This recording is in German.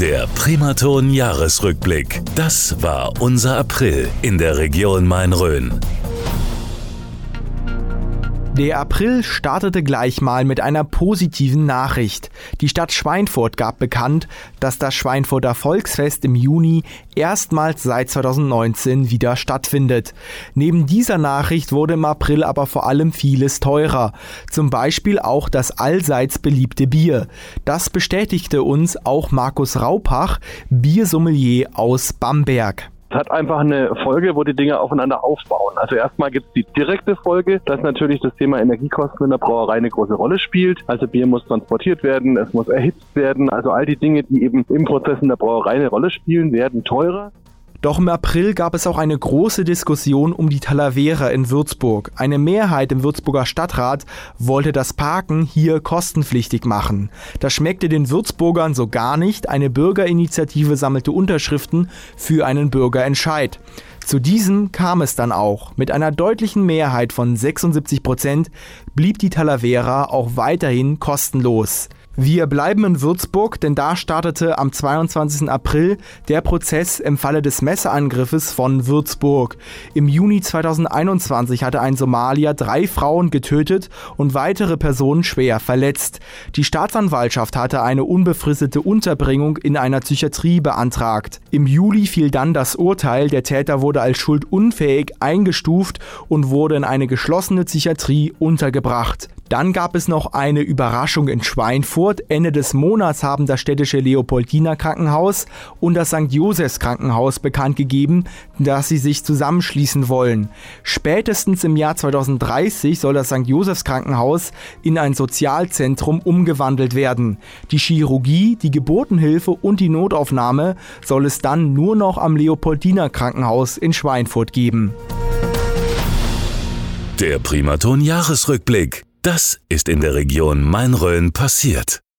Der Primaton Jahresrückblick. Das war unser April in der Region Main-Rhön. Der April startete gleich mal mit einer positiven Nachricht. Die Stadt Schweinfurt gab bekannt, dass das Schweinfurter Volksfest im Juni erstmals seit 2019 wieder stattfindet. Neben dieser Nachricht wurde im April aber vor allem vieles teurer. Zum Beispiel auch das allseits beliebte Bier. Das bestätigte uns auch Markus Raupach, Biersommelier aus Bamberg. Hat einfach eine Folge, wo die Dinge aufeinander aufbauen. Also erstmal gibt es die direkte Folge, dass natürlich das Thema Energiekosten in der Brauerei eine große Rolle spielt. Also Bier muss transportiert werden, es muss erhitzt werden. Also all die Dinge, die eben im Prozess in der Brauerei eine Rolle spielen, werden teurer. Doch im April gab es auch eine große Diskussion um die Talavera in Würzburg. Eine Mehrheit im Würzburger Stadtrat wollte das Parken hier kostenpflichtig machen. Das schmeckte den Würzburgern so gar nicht. Eine Bürgerinitiative sammelte Unterschriften für einen Bürgerentscheid. Zu diesem kam es dann auch. Mit einer deutlichen Mehrheit von 76 Prozent blieb die Talavera auch weiterhin kostenlos. Wir bleiben in Würzburg, denn da startete am 22. April der Prozess im Falle des Messerangriffes von Würzburg. Im Juni 2021 hatte ein Somalier drei Frauen getötet und weitere Personen schwer verletzt. Die Staatsanwaltschaft hatte eine unbefristete Unterbringung in einer Psychiatrie beantragt. Im Juli fiel dann das Urteil, der Täter wurde als schuldunfähig eingestuft und wurde in eine geschlossene Psychiatrie untergebracht. Dann gab es noch eine Überraschung in Schweinfurt. Ende des Monats haben das städtische Leopoldiner Krankenhaus und das St. Josephs Krankenhaus bekannt gegeben, dass sie sich zusammenschließen wollen. Spätestens im Jahr 2030 soll das St. Josephs Krankenhaus in ein Sozialzentrum umgewandelt werden. Die Chirurgie, die Geburtenhilfe und die Notaufnahme soll es dann nur noch am Leopoldiner Krankenhaus in Schweinfurt geben. Der Primaton Jahresrückblick. Das ist in der Region Main-Rhön passiert.